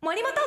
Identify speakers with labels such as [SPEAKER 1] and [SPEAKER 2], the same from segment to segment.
[SPEAKER 1] 森本ク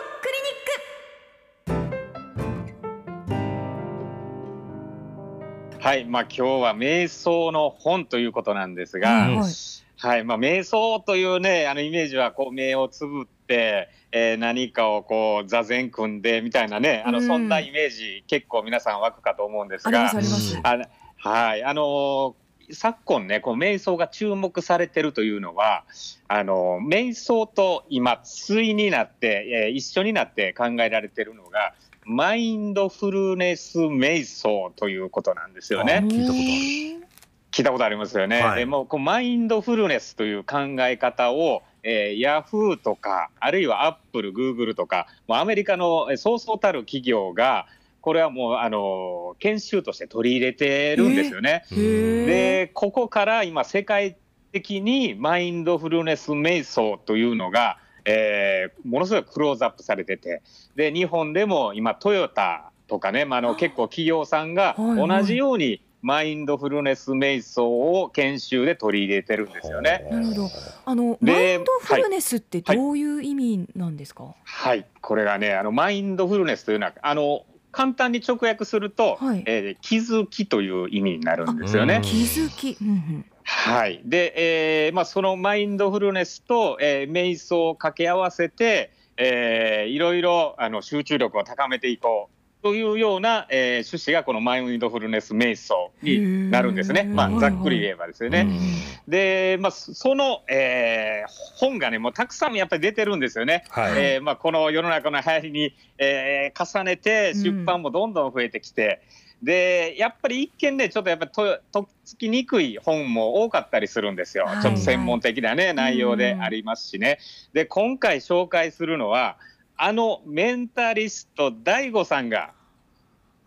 [SPEAKER 2] はい、まあ今日は瞑想の本ということなんですが、
[SPEAKER 1] リニック
[SPEAKER 2] はい、まあ瞑想というね、あのイメージはこう目をつぶって、えー何かをこう座禅組んでみたいなね、あの
[SPEAKER 1] うん。
[SPEAKER 2] そんなイメージ結構皆さん湧くかと思うんです
[SPEAKER 1] ありま
[SPEAKER 2] が
[SPEAKER 1] すあ、ります。
[SPEAKER 2] あのはい、あのー昨今ね、こう瞑想が注目されてるというのは、あのー瞑想と今、対になって、えー一緒になって考えられてるのが、マインドフルネス瞑想ということなんですよね。
[SPEAKER 3] 聞いたことある
[SPEAKER 2] 聞いたことありますよね。
[SPEAKER 3] はい
[SPEAKER 2] でもうこうマインドフルネスという考え方を、えー、ヤフーとかあるいはアップル、グーグルとかもうアメリカのえーそうそうたる企業がこれはもうあのー研修として取り入れてるんですよね。でここから今世界的にマインドフルネス瞑想というのが、えーものすごいクローズアップされてて。で日本でも今トヨタとかね、まあ、あの結構企業さんが
[SPEAKER 1] はいはい。
[SPEAKER 2] 同じようにマインドフルネス瞑想を研修で取り入れてるんですよね。
[SPEAKER 1] なるほど。あの
[SPEAKER 2] で
[SPEAKER 1] マインドフルネスってどういう意味なんですか？
[SPEAKER 2] はい、これがねあのマインドフルネスというのはあの簡単に直訳すると、
[SPEAKER 1] はい。
[SPEAKER 2] えー気づきという意味になるんですよね。
[SPEAKER 3] うん。
[SPEAKER 1] 気づき。うんうん。
[SPEAKER 2] はい、で、えーまあ、そのマインドフルネスと、えー瞑想を掛け合わせて、えーいろいろあの集中力を高めていこうというような、えー趣旨がこのマインドフルネス瞑想になるんですね、まあ、ざっくり言えばですよね。
[SPEAKER 3] うん
[SPEAKER 2] で、まあ、そその、えー本がねもうたくさんやっぱり出てるんですよね。
[SPEAKER 3] はい。
[SPEAKER 2] えーまあ、この世の中の流行りに、えー重ねて出版もどんどん増えてきて、でやっぱり一見ねちょっとやっぱりととっつきにくい本も多かったりするんですよ、
[SPEAKER 1] はい。
[SPEAKER 2] ちょっと専門的なね内容でありますしね。で今回紹介するのはあのメンタリスト DAIGO さんが、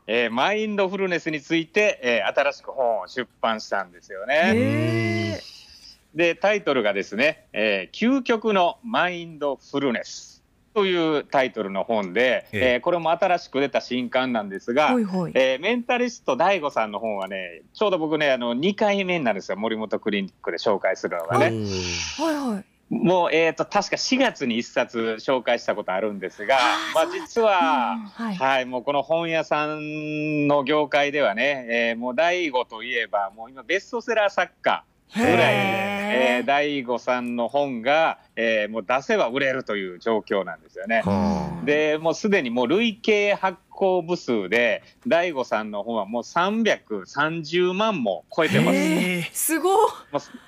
[SPEAKER 2] えーマインドフルネスについて、えー新しく本を出版したんですよね。
[SPEAKER 1] へ
[SPEAKER 2] でタイトルがですね、えー究極のマインドフルネス」というタイトルの本で、
[SPEAKER 3] ええ
[SPEAKER 2] えーこれも新しく出た新刊なんです
[SPEAKER 1] ー
[SPEAKER 2] が、
[SPEAKER 1] ほいほい。
[SPEAKER 2] えーメンタリスト DAIGO さんの本はねちょうど僕ねあの2回目になるんですよ。森本クリニックで紹介するのがね。
[SPEAKER 3] うん
[SPEAKER 1] はいはい
[SPEAKER 2] もう、えー、と確か4月に1冊紹介したことあるんですが、まあ、実は、
[SPEAKER 1] うん。はい。
[SPEAKER 2] はい、もうこの本屋さんの業界ではね、えーもう DAIGO といえばもう今ベストセラー作家ぐらいで、えー、大悟さんの本が、えーもう出せば売れるという状況なんですよね。
[SPEAKER 3] は
[SPEAKER 2] でもうすでにもう累計発行部数で大悟さんの本はもう330万も超えてます。
[SPEAKER 1] すご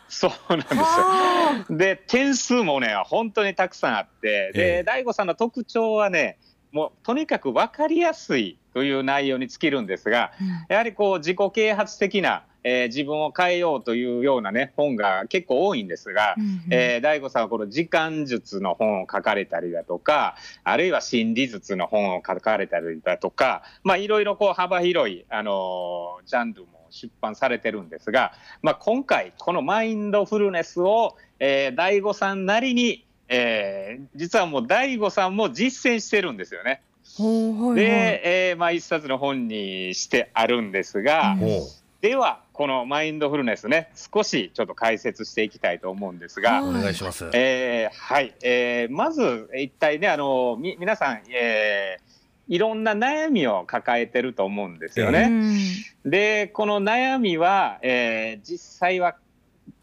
[SPEAKER 2] そうなんですよ。
[SPEAKER 1] は
[SPEAKER 2] で点数もね本当にたくさんあって
[SPEAKER 3] ええ
[SPEAKER 2] で大悟さんの特徴はねもうとにかく分かりやすいという内容に尽きるんですがやはりこう自己啓発的な、えー自分を変えようというようなね本が結構多いんですが、
[SPEAKER 1] うんうん。
[SPEAKER 2] えー、大悟さんはこの時間術の本を書かれたりだとかあるいは心理術の本を書かれたりだとかまあいろいろこう幅広い、あのージャンルも出版されてるんですが、まあ、今回このマインドフルネスを、えー、大悟さんなりに、えー実はもう大悟さんも実践してるんですよね。で、えーまあ、一冊の本にしてあるんですが、ではこのマインドフルネスね少しちょっと解説していきたいと思うんですが。
[SPEAKER 1] はい
[SPEAKER 3] お願いします。
[SPEAKER 2] えーはい、えーまず一体ねあのみ皆さん、えーいろんな悩みを抱えてると思うんですよ
[SPEAKER 1] う
[SPEAKER 2] ね。
[SPEAKER 1] ん
[SPEAKER 2] でこの悩みは、えー実際は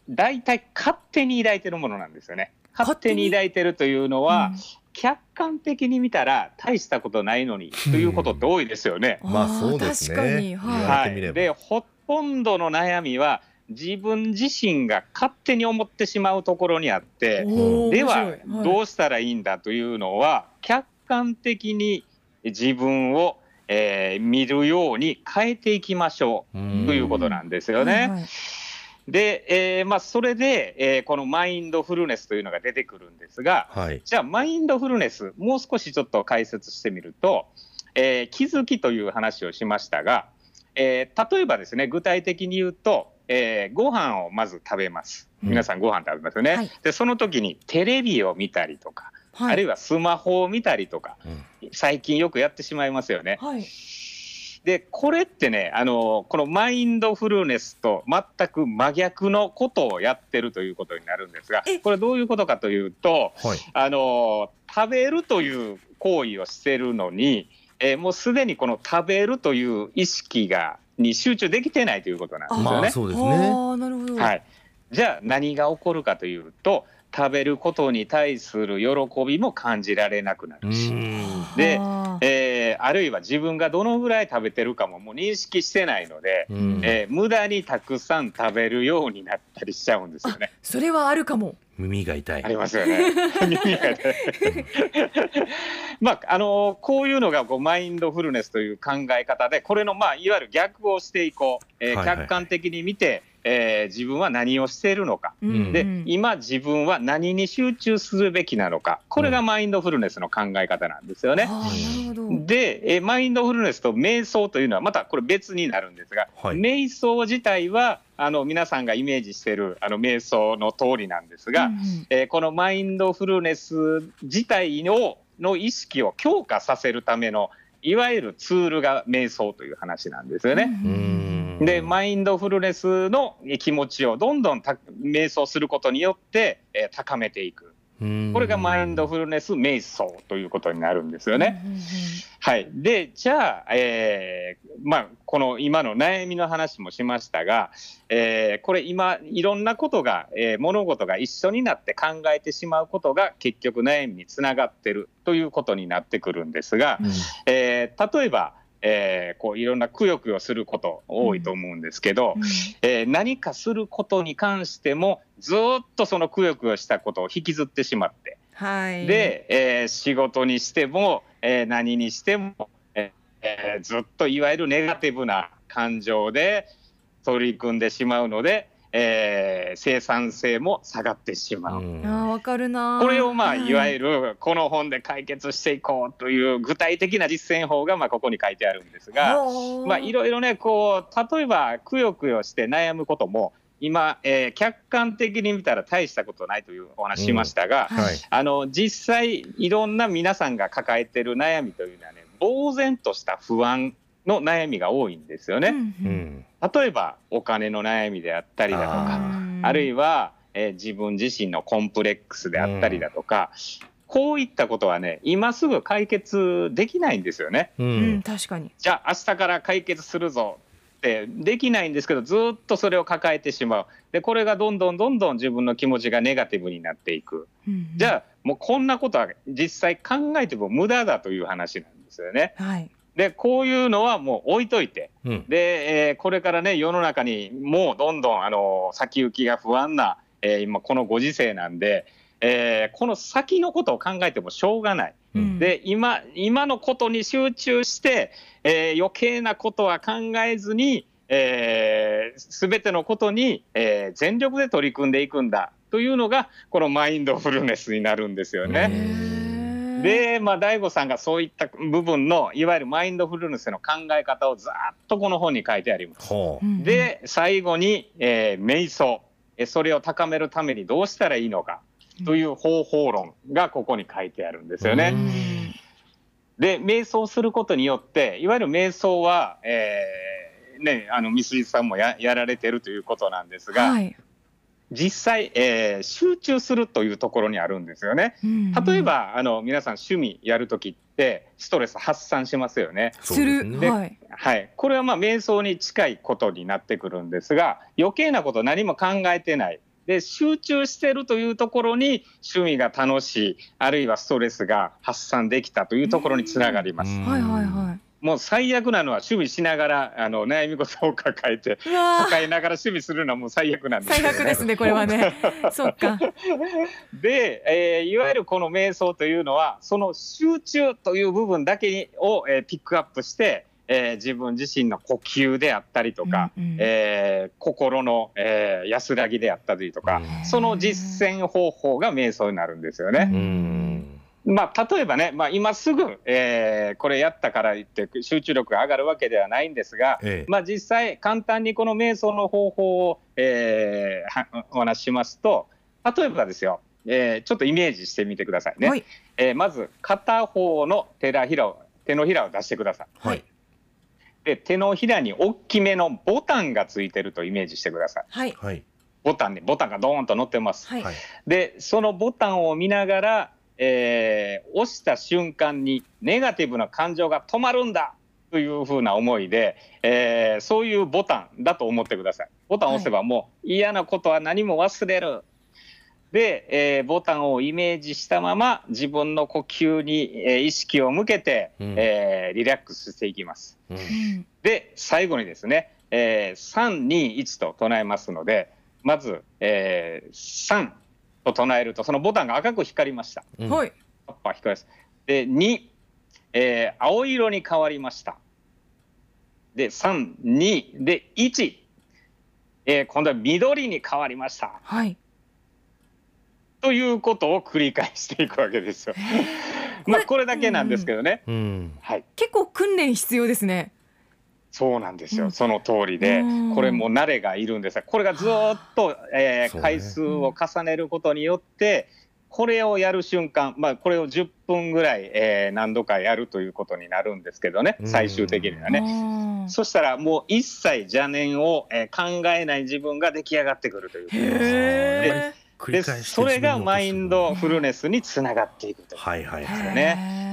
[SPEAKER 2] 大体勝手に抱いてるものなんですよね。勝手に抱いてるというのは、客観的に見たら大したことないのにということって多いですよね。
[SPEAKER 1] うん
[SPEAKER 3] まあそうですね
[SPEAKER 1] 確かに
[SPEAKER 3] 言
[SPEAKER 1] はい
[SPEAKER 2] でほとんどの悩みは自分自身が勝手に思ってしまうところにあって、ではどうしたらいいんだというのは客観的に自分を、えー見るように変えていきましょう
[SPEAKER 3] うん
[SPEAKER 2] ということなんですよね。
[SPEAKER 1] はいはい
[SPEAKER 2] で、えーまあ、それで、えーこのマインドフルネスというのが出てくるんですが
[SPEAKER 3] はい。
[SPEAKER 2] じゃあマインドフルネスもう少しちょっと解説してみると、えー気づきという話をしましたが、えー例えばですね具体的に言うと、えーご飯をまず食べます。
[SPEAKER 3] うん。
[SPEAKER 2] 皆さんご飯食べますよね、
[SPEAKER 1] はい。
[SPEAKER 2] でその時にテレビを見たりとか、
[SPEAKER 1] はい。
[SPEAKER 2] あるいはスマホを見たりとか
[SPEAKER 3] うん。
[SPEAKER 2] 最近よくやってしまいますよね。
[SPEAKER 1] はい。
[SPEAKER 2] でこれってねあのこのマインドフルネスと全く真逆のことをやってるということになるんですが
[SPEAKER 1] え。
[SPEAKER 2] これどういうことかというと
[SPEAKER 3] はい。
[SPEAKER 2] あの食べるという行為をしてるのに、えーもうすでにこの食べるという意識がに集中できてないということなんですよね。
[SPEAKER 3] まあそうですね。
[SPEAKER 1] ああなるほど。
[SPEAKER 2] はい、じゃあ何が起こるかというと食べることに対する喜びも感じられなくな
[SPEAKER 3] う
[SPEAKER 2] るし、
[SPEAKER 3] ん。
[SPEAKER 2] でえーあるいは自分がどのぐらい食べてるかももう認識してないので、
[SPEAKER 3] うん
[SPEAKER 2] えー無駄にたくさん食べるようになったりしちゃうんですよね。
[SPEAKER 1] それはあるかも。
[SPEAKER 3] 耳が痛い
[SPEAKER 2] あ。りますよね。耳が痛いまああのこういうのがこうマインドフルネスという考え方でこれのまあいわゆる逆をしていこう、えー客観的に見て、えー自分は何をしているのか。
[SPEAKER 1] うん。
[SPEAKER 2] で、
[SPEAKER 1] うん。
[SPEAKER 2] 今自分は何に集中するべきなのか。これがマインドフルネスの考え方なんですよね。
[SPEAKER 1] あーなるほど。
[SPEAKER 2] で、えーマインドフルネスと瞑想というのはまたこれ別になるんですが、
[SPEAKER 3] はい。
[SPEAKER 2] 瞑想自体はあの皆さんがイメージしているあの瞑想の通りなんですが、
[SPEAKER 1] うんうん。
[SPEAKER 2] えーこのマインドフルネス自体のの意識を強化させるためのいわゆるツールが瞑想という話なんですよね。でマインドフルネスの気持ちをどんどんた瞑想することによって、えー高めていく。
[SPEAKER 3] うん。
[SPEAKER 2] これがマインドフルネス瞑想ということになるんですよね。はい、でじゃあ、えーまあ、この今の悩みの話もしましたが、えーこれ今いろんなことが、えー物事が一緒になって考えてしまうことが結局悩みにつながってるということになってくるんですが、
[SPEAKER 3] うん。
[SPEAKER 2] えー例えば、えーこういろんなくよくよすること多いと思うんですけど、
[SPEAKER 1] うん
[SPEAKER 2] えー何かすることに関してもずーっとそのくよくよしたことを引きずってしまって。
[SPEAKER 1] はい。
[SPEAKER 2] で、えー仕事にしても、えー何にしても、えーえーずっといわゆるネガティブな感情で取り組んでしまうので、えー生産性も下がってしまう。
[SPEAKER 3] うん
[SPEAKER 1] あーわかるなー。
[SPEAKER 2] これをまあいわゆ
[SPEAKER 1] る。
[SPEAKER 2] るこの本で解決していこうという具体的な実践法がまあここに書いてあるんですが、まあいろいろねこう例えばくよくよして悩むことも今、えー客観的に見たら大したことないというお話しましたが、
[SPEAKER 1] うん
[SPEAKER 3] はい。
[SPEAKER 2] あの実際いろんな皆さんが抱えてる悩みというのはね呆然とした不安の悩みが多いんですよね。
[SPEAKER 1] うん
[SPEAKER 3] う
[SPEAKER 1] うん
[SPEAKER 3] ん。
[SPEAKER 2] 例えばお金の悩みであったりだとか
[SPEAKER 3] あ
[SPEAKER 2] あるいは、えー自分自身のコンプレックスであったりだとか、こういったことはね今すぐ解決できないんですよね。
[SPEAKER 3] う
[SPEAKER 1] うん
[SPEAKER 3] ん。
[SPEAKER 1] 確かに。
[SPEAKER 2] じゃあ明日から解決するぞってできないんですけどずっとそれを抱えてしまうでこれがどんどんどんどん自分の気持ちがネガティブになっていく。じゃあもうこんなことは実際考えても無駄だという話なんですよね。
[SPEAKER 1] あ。はい。
[SPEAKER 2] でこういうのはもう置いといて
[SPEAKER 3] うん。
[SPEAKER 2] で、えーこれからね世の中にもうどんどんあの先行きが不安な、えー今このご時世なんで、えーこの先のことを考えてもしょうがない。
[SPEAKER 3] うん
[SPEAKER 2] で今今のことに集中して、えー余計なことは考えずに、えー、全てのことに、えー全力で取り組んでいくんだというのがこのマインドフルネスになるんですよ
[SPEAKER 3] へ
[SPEAKER 2] ね。で、まあ、大悟さんがそういった部分のいわゆるマインドフルネスの考え方をざーっとこの本に書いてあります。で最後に、えー瞑想えーそれを高めるためにどうしたらいいのかという方法論がここに書いてあるんですよね。で瞑想することによっていわゆる瞑想は、えーね、あのみすじさんもややられてるということなんですが、
[SPEAKER 1] はい。
[SPEAKER 2] 実際、えー集中するというところにあるんですよね。
[SPEAKER 1] うんうん
[SPEAKER 2] 例えばあの皆さん趣味やるときってストレス発散しますよね。
[SPEAKER 3] う。
[SPEAKER 1] する、はい。
[SPEAKER 2] はい、これはまあ瞑想に近いことになってくるんですが余計なこと何も考えてないで集中してるというところに趣味が楽しいあるいはストレスが発散できたというところにつながります。
[SPEAKER 3] うん
[SPEAKER 1] はいはいは
[SPEAKER 2] もう最悪なのは趣味しながらあの悩み事を抱えて抱えながら趣味するのはもう最悪なんですね。
[SPEAKER 1] 悪ですねこれはね。そっか。
[SPEAKER 2] で、えーいわゆるこの瞑想というのはその集中という部分だけを、えーピックアップして、えー自分自身の呼吸であったりとか、
[SPEAKER 1] うんうん
[SPEAKER 2] えー心の、えー安らぎであったりとか、
[SPEAKER 3] うん
[SPEAKER 2] その実践方法が瞑想になるんですよね。
[SPEAKER 3] うん。
[SPEAKER 2] まあ、例えばね、まあ、今すぐ、えーこれやったから言って集中力が上がるわけではないんですが、
[SPEAKER 3] ええ。
[SPEAKER 2] まあ、実際簡単にこの瞑想の方法を、えーはお話ししますと例えばですよ、えーちょっとイメージしてみてくださいね、
[SPEAKER 1] はい。
[SPEAKER 2] えーまず片方の手らひらを手のひらを出してください
[SPEAKER 3] はい。
[SPEAKER 2] で手のひらに大きめのボタンがついてるとイメージしてください。
[SPEAKER 1] はい。
[SPEAKER 3] はい。
[SPEAKER 2] ボタンにボタンがドーンと乗ってます。
[SPEAKER 1] はい。
[SPEAKER 3] はい。
[SPEAKER 2] でそのボタンを見ながら、えー押した瞬間にネガティブな感情が止まるんだというふうな思いで、えーそういうボタンだと思ってください。ボタンを押せばもう嫌なことは何も忘れる。で、えーボタンをイメージしたまま自分の呼吸に、えー意識を向けて、
[SPEAKER 3] うん
[SPEAKER 2] えーリラックスしていきます。
[SPEAKER 3] うん
[SPEAKER 1] うん
[SPEAKER 2] で最後にですね、えー、321と唱えますのでまず、えー、3と唱えるとそのボタンが赤く光りました。
[SPEAKER 3] うん
[SPEAKER 1] はい。
[SPEAKER 2] パッパ光りますで2、えー青色に変わりました。で32で1、えー今度は緑に変わりました。
[SPEAKER 1] はい。
[SPEAKER 2] ということを繰り返していくわけですよ。まあこれだけなんですけどね。
[SPEAKER 3] うん。
[SPEAKER 2] はい。
[SPEAKER 1] 結構訓練必要ですね。
[SPEAKER 2] そうなんですよ、
[SPEAKER 1] うん。
[SPEAKER 2] その通りで
[SPEAKER 1] うん、
[SPEAKER 2] これも慣れがいるんですが、これがずーっと、えー回数を重ねることによって、これをやる瞬間、まあ、これを10分ぐらい、えー何度かやるということになるんですけどね、
[SPEAKER 3] うん。
[SPEAKER 2] 最終的にはね。
[SPEAKER 1] ね
[SPEAKER 2] そしたらもう一切邪念を、えー考えない自分が出来上がってくるという。ことです。でそれがマインド
[SPEAKER 3] 自
[SPEAKER 2] フルネスにつながっていくという。
[SPEAKER 3] はいはいはい。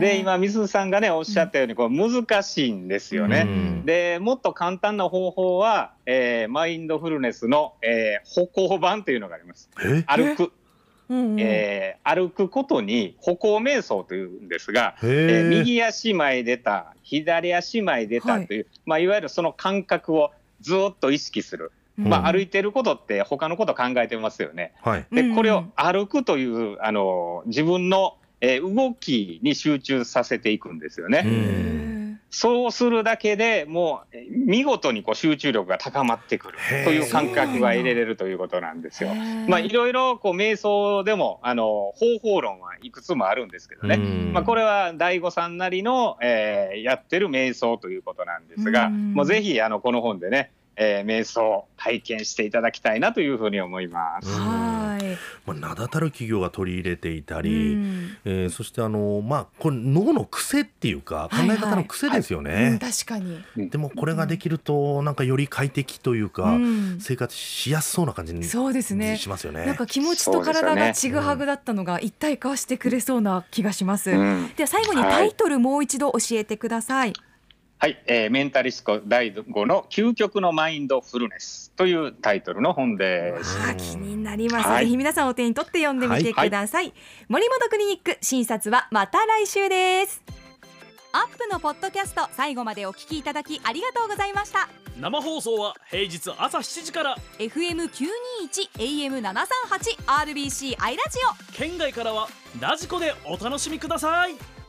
[SPEAKER 2] で今、みすさんがねおっしゃったようにこう難しいんですよね。
[SPEAKER 3] うん
[SPEAKER 2] でもっと簡単な方法は、えーマインドフルネスの、えー歩行版というのがあります。
[SPEAKER 3] え？
[SPEAKER 2] 歩く、
[SPEAKER 1] うんうん
[SPEAKER 2] えー歩くことに歩行瞑想というんですが、
[SPEAKER 3] へ
[SPEAKER 2] えー
[SPEAKER 3] え。
[SPEAKER 2] 右足前出た、左足前出たという、いまあ、いわゆるその感覚をずっと意識する。まあ、
[SPEAKER 3] うん
[SPEAKER 2] 歩いてることって他のこと考えてますよね。
[SPEAKER 3] はい。
[SPEAKER 2] で、これを
[SPEAKER 1] うん
[SPEAKER 2] 歩くという、あの、自分の、えー動きに集中させていくんですよね。そうするだけでもうえ見事にこう集中力が高まってくるという感覚が得れれるということなんですよ。まあいろいろこう瞑想でもあの方法論はいくつもあるんですけどね。
[SPEAKER 3] うん
[SPEAKER 2] まあこれは大悟さんなりの、えーやってる瞑想ということなんですが、
[SPEAKER 1] うん
[SPEAKER 2] もうぜひあのこの本でね、えー瞑想を体験していただきたいなというふうに思います。
[SPEAKER 3] まあ名だたる企業が取り入れていた
[SPEAKER 1] う
[SPEAKER 3] り。
[SPEAKER 1] ん
[SPEAKER 3] えーそしてあのまあこれ脳の癖っていうか考
[SPEAKER 1] はいはい
[SPEAKER 3] え方の癖ですよ
[SPEAKER 1] うん
[SPEAKER 3] ね。
[SPEAKER 1] 確かに。
[SPEAKER 3] でもこれができるとなんかより快適というか、
[SPEAKER 1] うん
[SPEAKER 3] 生活しやすそうな感じに
[SPEAKER 1] そうですね。
[SPEAKER 3] しますよね。
[SPEAKER 1] なんか気持ちと体がちぐはぐだったのが一体化してくれそうな気がします。
[SPEAKER 2] うん
[SPEAKER 1] では最後にタイトルもう一度教えてください。
[SPEAKER 2] はい、えーメンタリスト第5の究極のマインドフルネスというタイトルの本です。
[SPEAKER 1] あー気になります、
[SPEAKER 2] はい。
[SPEAKER 1] ぜひ皆さんお手に取って読んでみてください、森本クリニック診察はまた来週です。アップのポッドキャスト最後までお聞きいただきありがとうございました。
[SPEAKER 4] 生放送は平日朝7時から。
[SPEAKER 1] FM921 AM738 RBC アイラジオ。
[SPEAKER 4] 県外からはラジコでお楽しみください